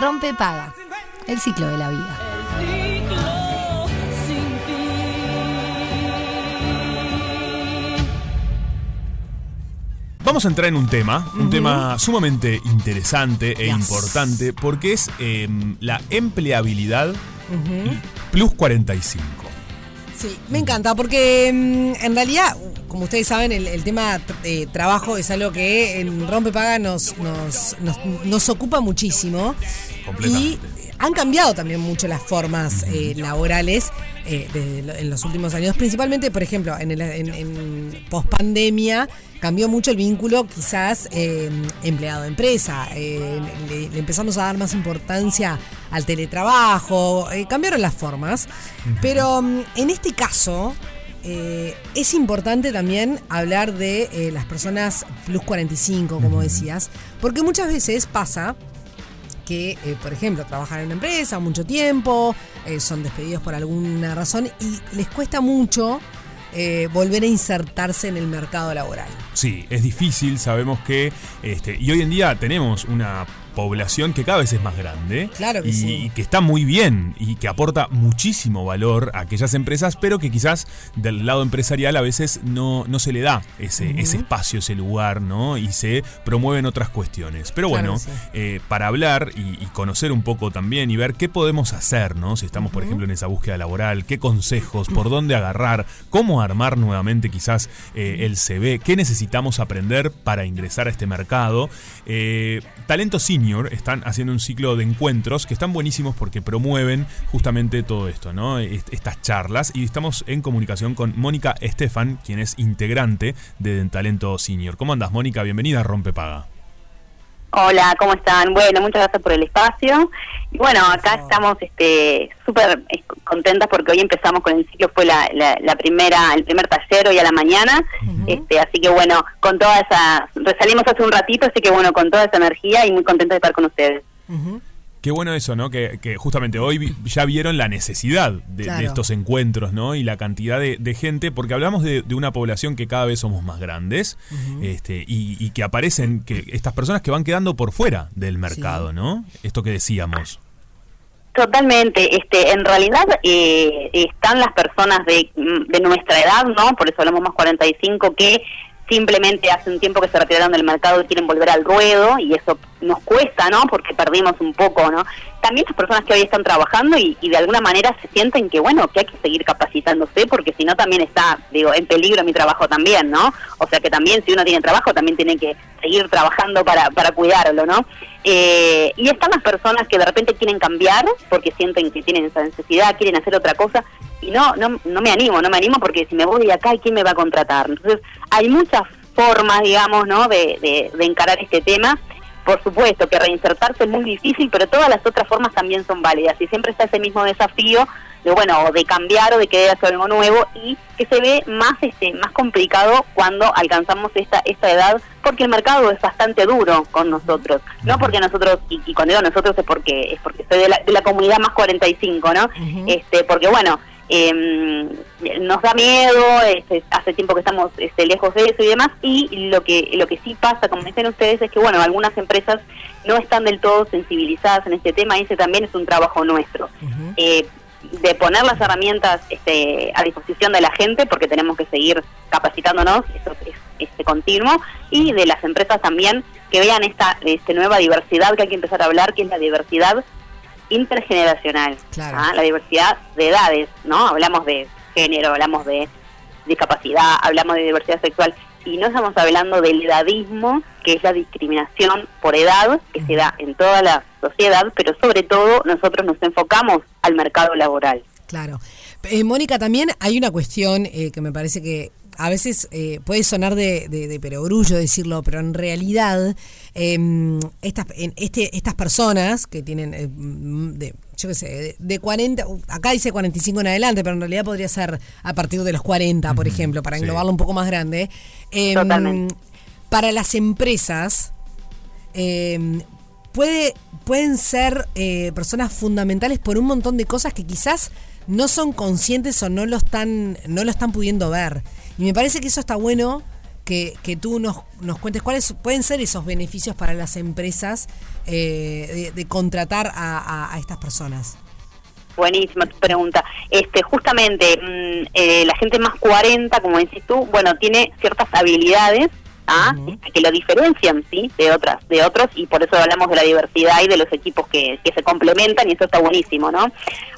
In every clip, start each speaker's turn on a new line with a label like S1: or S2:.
S1: Rompe paga. El ciclo de la vida.
S2: Vamos a entrar en un tema, un tema sumamente interesante e
S1: Yes.
S2: importante, porque es eh, la empleabilidad plus 45.
S3: Sí, me encanta porque mm, en realidad, como ustedes saben, el, el tema de trabajo es algo que en Rompepaga nos, nos, nos, nos ocupa muchísimo. Y han cambiado también mucho las formas eh, laborales eh, desde en los últimos años. Principalmente, por ejemplo, en, el, en, en pospandemia cambió mucho el vínculo quizás eh, empleado-empresa. Eh, le, le empezamos a dar más importancia al teletrabajo. eh, cambiaron las formas. Pero mm, en este caso... eh, es importante también hablar de eh, las personas plus 45, como decías, porque muchas veces pasa que, eh, por ejemplo, trabajan en una empresa mucho tiempo, son despedidos por alguna razón y les cuesta mucho eh, volver a insertarse en el mercado laboral.
S2: Sí, es difícil, sabemos que, este, y hoy en día tenemos una población que cada vez es más grande
S3: Claro que
S2: y,
S3: sí.
S2: y que está muy bien y que aporta muchísimo valor a aquellas empresas, pero que quizás del lado empresarial a veces no, no se le da ese, ese espacio, ese lugar, ¿no? Y se promueven otras cuestiones. Pero bueno,
S3: sí.
S2: eh, para hablar y, y conocer un poco también y ver qué podemos hacer, ¿no? Si estamos, por ejemplo, en esa búsqueda laboral, qué consejos, por dónde agarrar, cómo armar nuevamente quizás eh, el CV, qué necesitamos aprender para ingresar a este mercado. Eh, Talento Senior están haciendo un ciclo de encuentros que están buenísimos porque promueven justamente todo esto, ¿no? Est- Estas charlas y estamos en comunicación con Mónica Estefan, quien es integrante de Talento Senior. ¿Cómo andas, Mónica? Bienvenida a Rompepaga.
S4: Hola, ¿cómo están? Bueno, muchas gracias por el espacio. Y bueno, acá estamos este súper contentas porque hoy empezamos con el ciclo, fue la, la, la primera, el primer taller hoy a la mañana. este Así que bueno, con toda esa, salimos hace un ratito, así que bueno, con toda esa energía y muy contenta de estar con ustedes.
S2: Qué bueno eso, ¿no? Que, que justamente hoy vi- ya vieron la necesidad de, estos encuentros, ¿no? Y la cantidad de, de gente, porque hablamos de, de una población que cada vez somos más grandes, este, y, y que aparecen que estas personas que van quedando por fuera del mercado, ¿no? Esto que decíamos.
S4: Totalmente, este, en realidad eh, están las personas de, de nuestra edad, ¿no? Por eso hablamos más 45, que simplemente hace un tiempo que se retiraron del mercado y quieren volver al ruedo y eso nos cuesta, ¿no? Porque perdimos un poco, ¿no? También las personas que hoy están trabajando y, y de alguna manera se sienten que, bueno, que hay que seguir capacitándose porque si no también está, digo, en peligro mi trabajo también, ¿no? O sea que también si uno tiene trabajo también tiene que seguir trabajando para, para cuidarlo, ¿no? Eh, y están las personas que de repente quieren cambiar porque sienten que tienen esa necesidad, quieren hacer otra cosa y no, no, no me animo, no me animo porque si me voy de acá, ¿y quién me va a contratar? Entonces, hay muchas formas, digamos, ¿no? De, de, de encarar este tema. Por supuesto que reinsertarse es muy difícil, pero todas las otras formas también son válidas y siempre está ese mismo desafío de bueno, o de cambiar o de querer hacer algo nuevo y que se ve más este más complicado cuando alcanzamos esta esta edad porque el mercado es bastante duro con nosotros, no porque nosotros y, y cuando digo nosotros es porque es porque soy de la, de la comunidad más 45, ¿no? Este, porque bueno, eh, nos da miedo, este, hace tiempo que estamos este, lejos de eso y demás, y lo que lo que sí pasa, como dicen ustedes, es que bueno, algunas empresas no están del todo sensibilizadas en este tema, y ese también es un trabajo nuestro. Eh, de poner las herramientas este, a disposición de la gente, porque tenemos que seguir capacitándonos, eso es este continuo, y de las empresas también que vean esta este, nueva diversidad que hay que empezar a hablar, que es la diversidad intergeneracional,
S3: Claro.
S4: ¿ah? la diversidad de edades, ¿no? Hablamos de género, hablamos de discapacidad, hablamos de diversidad sexual, y no estamos hablando del edadismo, que es la discriminación por edad que se da en toda la sociedad, pero sobre todo nosotros nos enfocamos al mercado laboral.
S3: Claro. Eh, Mónica, también hay una cuestión eh, que me parece que a veces eh, puede sonar de, de, de perogrullo decirlo, pero en realidad eh, estas, en este, estas personas que tienen, eh, mm, de, yo qué sé, de, de 40, acá dice 45 en adelante, pero en realidad podría ser a partir de los 40, por ejemplo, para
S2: sí.
S3: englobarlo un poco más grande. Eh,
S4: Totalmente.
S3: Para las empresas, eh, puede, pueden ser eh, personas fundamentales por un montón de cosas que quizás no son conscientes o no lo están, no lo están pudiendo ver. Y me parece que eso está bueno que, que tú nos, nos cuentes cuáles pueden ser esos beneficios para las empresas eh, de, contratar a, estas personas.
S4: Buenísima tu pregunta. Este, justamente, mm, eh, la gente más 40, como decís tú, bueno, tiene ciertas habilidades ¿ah? que lo diferencian, ¿sí? De otras, de otros, y por eso hablamos de la diversidad y de los equipos que, que se complementan, y eso está buenísimo, ¿no?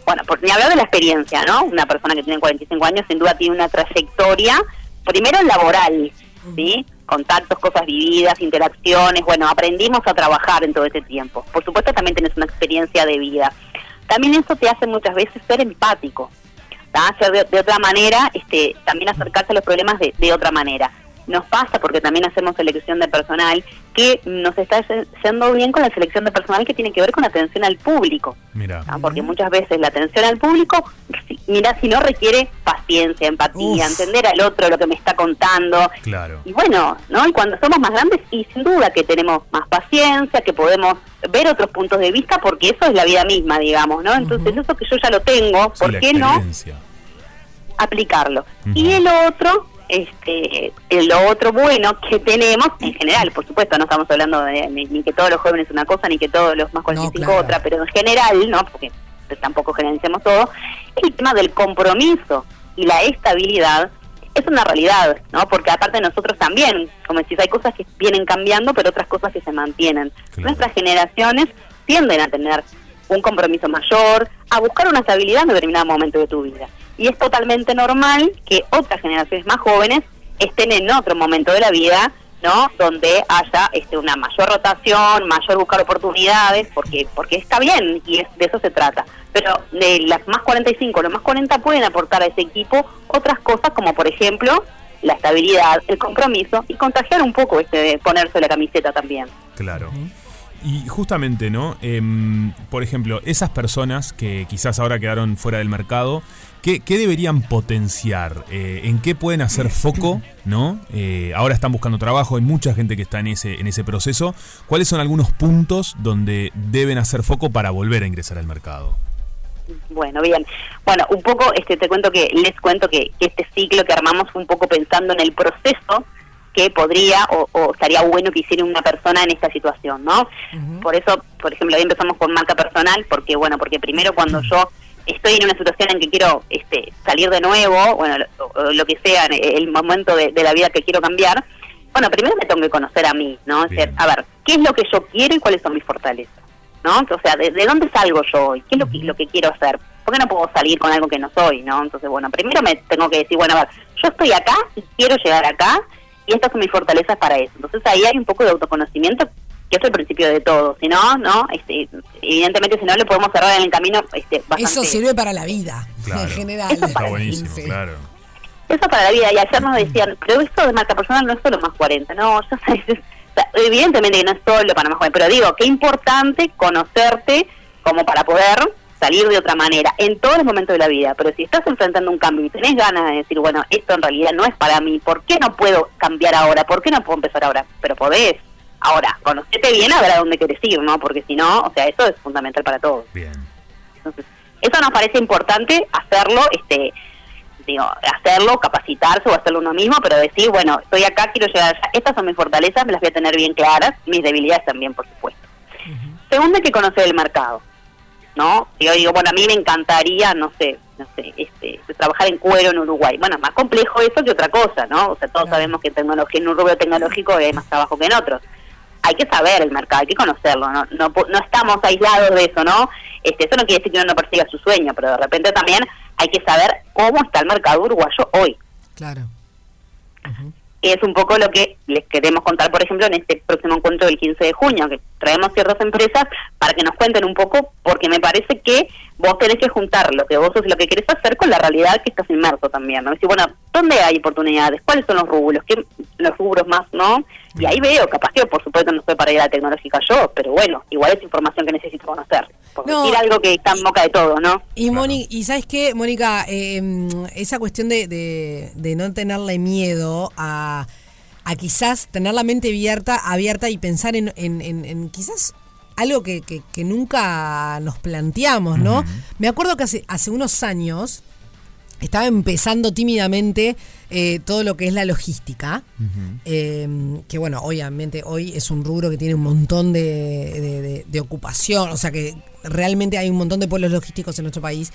S4: Bueno, por ni hablar de la experiencia, ¿no? Una persona que tiene 45 años sin duda tiene una trayectoria, primero laboral, ¿sí? Contactos, cosas vividas, interacciones, bueno, aprendimos a trabajar en todo ese tiempo. Por supuesto también tenés una experiencia de vida. También eso te hace muchas veces ser empático, ¿tá? ser de, de otra manera, este, también acercarse a los problemas de, de otra manera. Nos pasa, porque también hacemos selección de personal, que nos está yendo bien con la selección de personal que tiene que ver con atención al público.
S2: Mira.
S4: ¿tá? Porque muchas veces la atención al público, si- mira, si no requiere paciencia, empatía,
S3: Uf.
S4: entender al otro lo que me está contando.
S2: Claro.
S4: Y bueno, ¿no? Y cuando somos más grandes, y sin duda que tenemos más paciencia, que podemos ver otros puntos de vista, porque eso es la vida misma, digamos, ¿no? Entonces, eso que yo ya lo tengo,
S2: Sí,
S4: ¿por qué no aplicarlo? Y el otro, este, lo otro bueno que tenemos, en general, por supuesto, no estamos hablando de ni, ni que todos los jóvenes una cosa, ni que todos los más 45
S3: claro.
S4: otra, pero en general, ¿no? Porque tampoco generalicemos todo, el tema del compromiso y la estabilidad es una realidad, ¿no? Porque aparte nosotros también, como decís, hay cosas que vienen cambiando, pero otras cosas que se mantienen.
S2: Claro.
S4: Nuestras generaciones tienden a tener un compromiso mayor, a buscar una estabilidad en determinado momento de tu vida. Y es totalmente normal que otras generaciones más jóvenes estén en otro momento de la vida, ¿no? Donde haya este, una mayor rotación, mayor buscar oportunidades, porque porque está bien y es- de eso se trata. Pero de las más 45, los más 40 pueden aportar a ese equipo otras cosas como, por ejemplo, la estabilidad, el compromiso y contagiar un poco este de ponerse la camiseta también.
S2: Claro. Y justamente, ¿no? Em, por ejemplo, esas personas que quizás ahora quedaron fuera del mercado, ¿qué, deberían potenciar? Eh, ¿En qué pueden hacer foco? ¿No? Eh, ahora están buscando trabajo, hay mucha gente que está en ese, en ese proceso. ¿Cuáles son algunos puntos donde deben hacer foco para volver a ingresar al mercado?
S4: Bueno, bien. Bueno, un poco este te cuento que les cuento que, que este ciclo que armamos fue un poco pensando en el proceso que podría o, o estaría bueno que hiciera una persona en esta situación, ¿no? Por eso, por ejemplo, ahí empezamos con marca personal, porque bueno, porque primero cuando yo estoy en una situación en que quiero este, salir de nuevo, bueno, lo, que sea, en el momento de, de la vida que quiero cambiar, bueno, primero me tengo que conocer a mí, ¿no? Es decir, a ver, ¿qué es lo que yo quiero y cuáles son mis fortalezas? ¿no? O sea, ¿de, de dónde salgo yo hoy? ¿Qué es lo que, lo que quiero hacer? ¿Por qué no puedo salir con algo que no soy, no? Entonces, bueno, primero me tengo que decir, bueno, a ver, yo estoy acá y quiero llegar acá y estas son mis fortalezas para eso. Entonces ahí hay un poco de autoconocimiento que es el principio de todo. Si no, no, este, evidentemente si no le podemos cerrar en el camino este, bastante...
S3: Eso sirve para la vida,
S2: Claro.
S3: en general.
S4: Eso
S2: Está
S4: para
S2: buenísimo,
S3: Sí.
S2: claro.
S4: Eso para la vida. Y ayer nos decían, pero esto de marca personal no es solo más 40. No, ya sabes, o sea, evidentemente que no es solo para más jóvenes, pero digo, qué importante conocerte como para poder salir de otra manera en todos los momentos de la vida. Pero si estás enfrentando un cambio y tenés ganas de decir, bueno, esto en realidad no es para mí, ¿por qué no puedo cambiar ahora? ¿Por qué no puedo empezar ahora? Pero podés. Ahora, conocete bien a ver a dónde querés ir, ¿no? Porque si no, o sea, eso es fundamental para todos.
S2: Bien.
S4: Entonces, eso nos parece importante hacerlo, este, digo, hacerlo, capacitarse o hacerlo uno mismo, pero decir, bueno, estoy acá, quiero llegar allá, estas son mis fortalezas, me las voy a tener bien claras, mis debilidades también, por supuesto. Segundo, hay que conocer el mercado, ¿no? Si Yo digo, bueno, a mí me encantaría, no sé, no sé, este, trabajar en cuero en Uruguay. Bueno, es más complejo eso que otra cosa, ¿no? O sea, todos
S3: Claro.
S4: sabemos que en tecnología, en un rubro tecnológico hay más trabajo que en otros hay que saber el mercado, hay que conocerlo, no, no, no estamos aislados de eso, ¿no? Este, eso no quiere decir que uno no persiga su sueño, pero de repente también hay que saber cómo está el mercado uruguayo hoy.
S3: Claro.
S4: Es un poco lo que les queremos contar, por ejemplo, en este próximo encuentro del 15 de junio, que traemos ciertas empresas para que nos cuenten un poco, porque me parece que vos tenés que juntar lo que vos sos y lo que querés hacer con la realidad que estás inmerso también, ¿no? Decir, bueno, ¿dónde hay oportunidades? ¿Cuáles son los rubros? ¿Qué, los rubros más, no? Y ahí veo, capaz que por supuesto no estoy para ir a la tecnológica yo, pero bueno, igual es información que necesito conocer. Por
S3: No,
S4: decir algo que está en boca de todo, ¿no?
S3: Y, Moni, y sabes qué, Mónica, Eh, esa cuestión de, de- de no tenerle miedo a, a quizás tener la mente abierta, abierta y pensar en, en- en- en quizás algo que, que- que nunca nos planteamos, ¿no? Me acuerdo que hace, hace unos años estaba empezando tímidamente eh, todo lo que es la logística, eh, que bueno, obviamente hoy es un rubro que tiene un montón de, de- de ocupación, o sea que realmente hay un montón de pueblos logísticos en nuestro país.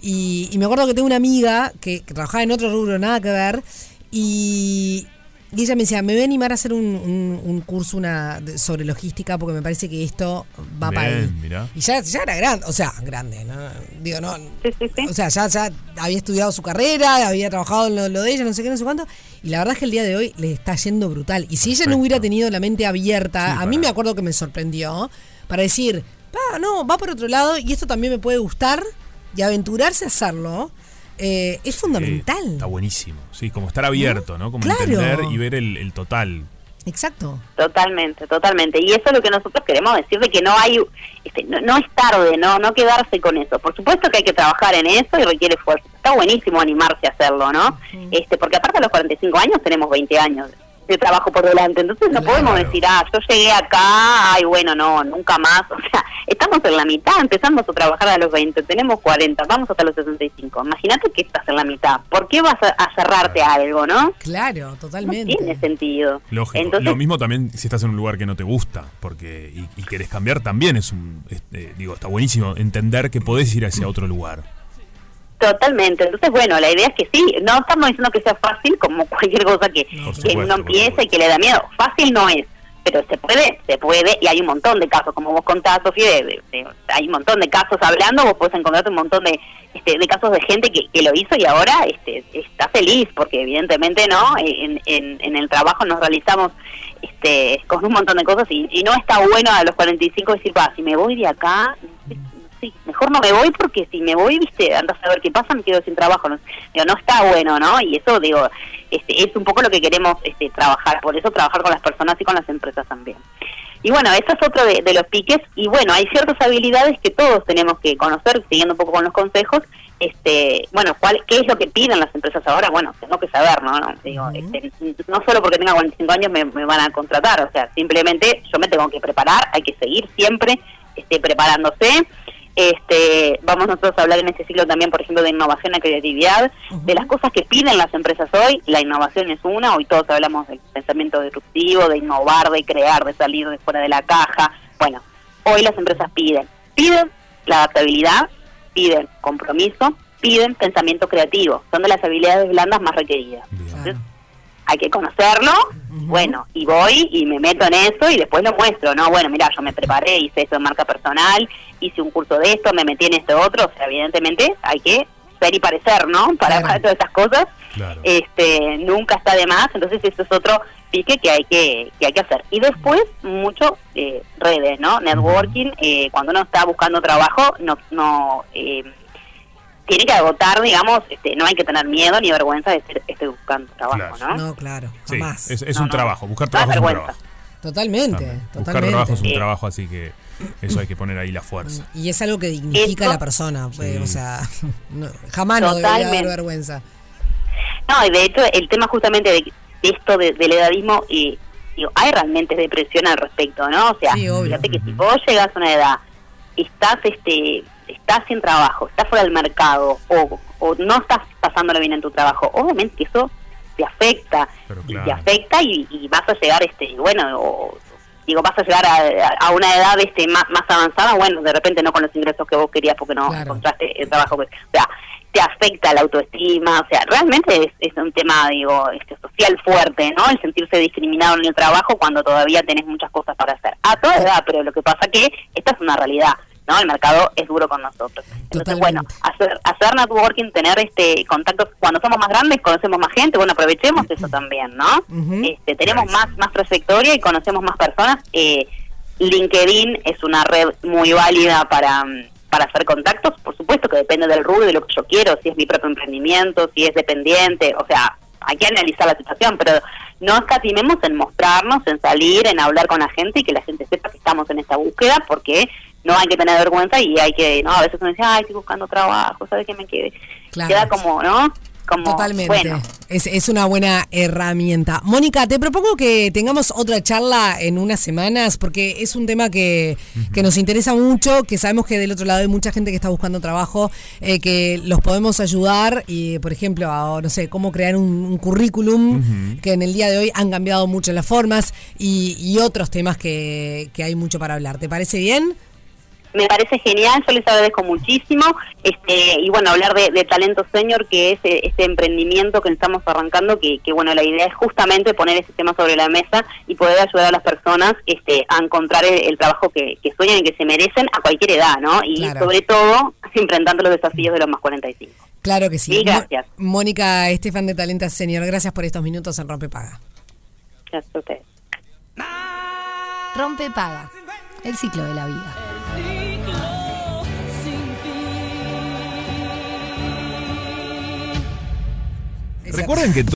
S3: Y, y me acuerdo que tengo una amiga que, que trabajaba en otro rubro, nada que ver, y, y ella me decía, me voy a animar a hacer un, un- un curso una, de- sobre logística porque me parece que esto va para ahí.
S2: Bien, mirá.
S3: Y ya, ya era grande, o sea, grande, ¿no? Digo, no.
S4: Sí, sí, sí.
S3: O sea, ya, ya había estudiado su carrera, había trabajado en lo, lo de ella, no sé qué, no sé cuánto. Y la verdad es que el día de hoy le está yendo brutal. Y si ella no
S2: Perfecto.
S3: hubiera tenido la mente abierta,
S2: Sí,
S3: a mí
S2: para-
S3: me acuerdo que me sorprendió para decir, "Pa, no, va por otro lado y esto también me puede gustar y aventurarse a hacerlo. Eh, es fundamental.
S2: Está buenísimo. Sí, como estar abierto, ¿no? Como
S3: Claro.
S2: entender y ver el, el total.
S3: Exacto.
S4: Totalmente, totalmente. Y eso es lo que nosotros queremos decir de que no hay, este, no, no es tarde, no, no quedarse con eso. Por supuesto que hay que trabajar en eso y requiere esfuerzo. Está buenísimo animarse a hacerlo, ¿no? Este, porque aparte de los 45 años tenemos 20 años de trabajo por delante. Entonces no
S3: Claro.
S4: podemos decir, ah, yo llegué acá, ay, bueno, no, nunca más. O sea, estamos en la mitad, empezamos a trabajar a los 20, tenemos 40, vamos hasta los 65. Imagínate que estás en la mitad. ¿Por qué vas a, a cerrarte a algo, no?
S3: Claro,
S4: No
S3: totalmente.
S4: tiene sentido.
S2: Lógico.
S4: Entonces,
S2: Lo mismo también si estás en un lugar que no te gusta, porque y, y querés cambiar también es un, este, digo, está buenísimo entender que podés ir hacia otro lugar.
S4: Totalmente. Entonces, bueno, la idea es que sí, no estamos diciendo que sea fácil como cualquier cosa que,
S2: Por
S4: que uno empieza y que le da miedo. Fácil no es, pero se puede, se puede, y hay un montón de casos, como vos contás, Sofía, de- de- de- hay un montón de casos hablando, vos podés encontrarte un montón de, este, de casos de gente que, que lo hizo y ahora este, está feliz, porque evidentemente, ¿no? En, en, en el trabajo nos realizamos este, con un montón de cosas y, y no está bueno a los 45 decir, va, si me voy de acá, mejor no me voy porque si me voy, viste, andas a ver qué pasa, me quedo sin trabajo. No, digo, no está bueno, ¿no? Y eso, digo, este, es un poco lo que queremos este, trabajar, por eso trabajar con las personas y con las empresas también. Y bueno, eso es otro de, de los piques, y bueno, hay ciertas habilidades que todos tenemos que conocer, siguiendo un poco con los consejos, este, bueno, ¿cuál, ¿qué es lo que piden las empresas ahora? Bueno, tengo que saber, ¿no? no digo, este, no solo porque tenga 45 años me, me van a contratar, o sea, simplemente yo me tengo que preparar, hay que seguir siempre este, preparándose, este, vamos nosotros a hablar en este ciclo también, por ejemplo, de innovación y creatividad, de las cosas que piden las empresas hoy. La innovación es una, hoy todos hablamos del pensamiento disruptivo, de innovar, de crear, de salir de fuera de la caja. Bueno, hoy las empresas piden, piden la adaptabilidad, piden compromiso, piden pensamiento creativo. Son de las habilidades blandas más requeridas. Entonces, hay que conocerlo, bueno, y voy y me meto en eso y después lo muestro, ¿no? Bueno, mira, yo me preparé, hice esto de marca personal, hice un curso de esto, me metí en esto otro, o sea, evidentemente hay que ser y parecer, ¿no? Para,
S3: Claro.
S4: para todas estas cosas,
S2: Claro.
S4: este, nunca está de más, entonces eso es otro pique que hay que, que hay que hacer. Y después, mucho eh, redes, ¿no? Networking, eh, cuando uno está buscando trabajo, no, no eh, tiene que agotar, digamos, este, no hay que tener miedo ni vergüenza de estar esté buscando trabajo,
S2: Claro.
S4: ¿no?
S3: No, claro,
S2: Sí,
S3: jamás.
S2: es, es
S4: No,
S2: un
S4: no.
S2: trabajo. Buscar trabajo es un
S4: vergüenza.
S2: trabajo.
S3: Totalmente.
S2: Buscar
S3: totalmente.
S2: trabajo es un
S4: Sí.
S2: trabajo, así que eso hay que poner ahí la fuerza.
S3: Y es algo que dignifica a la persona, pues,
S2: Sí.
S3: o sea, no, jamás no debería dar
S4: Totalmente.
S3: vergüenza.
S4: No, y de hecho el tema justamente de, esto de- del edadismo, y digo, hay realmente depresión al respecto, ¿no? O sea,
S3: Sí, obvio.
S4: fíjate que si vos llegas a una edad, estás este estás sin trabajo, estás fuera del mercado o, o no estás pasándolo bien en tu trabajo, obviamente que eso te afecta, y te afecta y, y vas a llegar, este bueno, o- digo, vas a llegar a, a una edad este más, más avanzada, bueno, de repente no con los ingresos que vos querías porque no
S3: Claro.
S4: encontraste el trabajo que... O sea, te afecta la autoestima, o sea, realmente es, es un tema, digo, este, social fuerte, ¿no? El sentirse discriminado en el trabajo cuando todavía tenés muchas cosas para hacer. A toda edad, pero lo que pasa que esta es una realidad, ¿no? El mercado es duro con nosotros. Entonces, bueno, hacer, hacer networking, tener este contactos, cuando somos más grandes conocemos más gente, bueno, aprovechemos eso también, ¿no? Este, tenemos más, más trayectoria y conocemos más personas. Eh, LinkedIn es una red muy válida para, para hacer contactos, por supuesto que depende del rubro, de lo que yo quiero, si es mi propio emprendimiento, si es dependiente, o sea, hay que analizar la situación, pero no escatimemos en mostrarnos, en salir, en hablar con la gente y que la gente sepa que estamos en esta búsqueda, porque no hay que tener vergüenza y hay que, no, a veces uno dice, ay, estoy buscando trabajo, ¿sabes qué me quede?
S3: Claro.
S4: Queda como, ¿no? como,
S3: Totalmente.
S4: bueno.
S3: Es, es una buena herramienta. Mónica, te propongo que tengamos otra charla en unas semanas, porque es un tema que, que nos interesa mucho, que sabemos que del otro lado hay mucha gente que está buscando trabajo, eh, que los podemos ayudar y, por ejemplo, a, no sé, cómo crear un, un currículum, que en el día de hoy han cambiado mucho las formas y, y otros temas que, que hay mucho para hablar. ¿Te parece bien?
S4: Me parece genial, yo les agradezco muchísimo. este Y bueno, hablar de, de Talento Senior, que es eh, este emprendimiento que estamos arrancando, que, que bueno, la idea es justamente poner ese tema sobre la mesa y poder ayudar a las personas este, a encontrar el, el trabajo que, que sueñan y que se merecen a cualquier edad, ¿no? Y
S3: Claro.
S4: sobre todo, enfrentando los desafíos de los más 45.
S3: Claro que sí.
S4: Sí, gracias.
S3: Mo- Mónica Estefan de Talenta Senior, gracias por estos minutos en Rompe Paga.
S4: Gracias a ustedes.
S1: Rompe paga. El ciclo de la vida.
S2: Recuerden que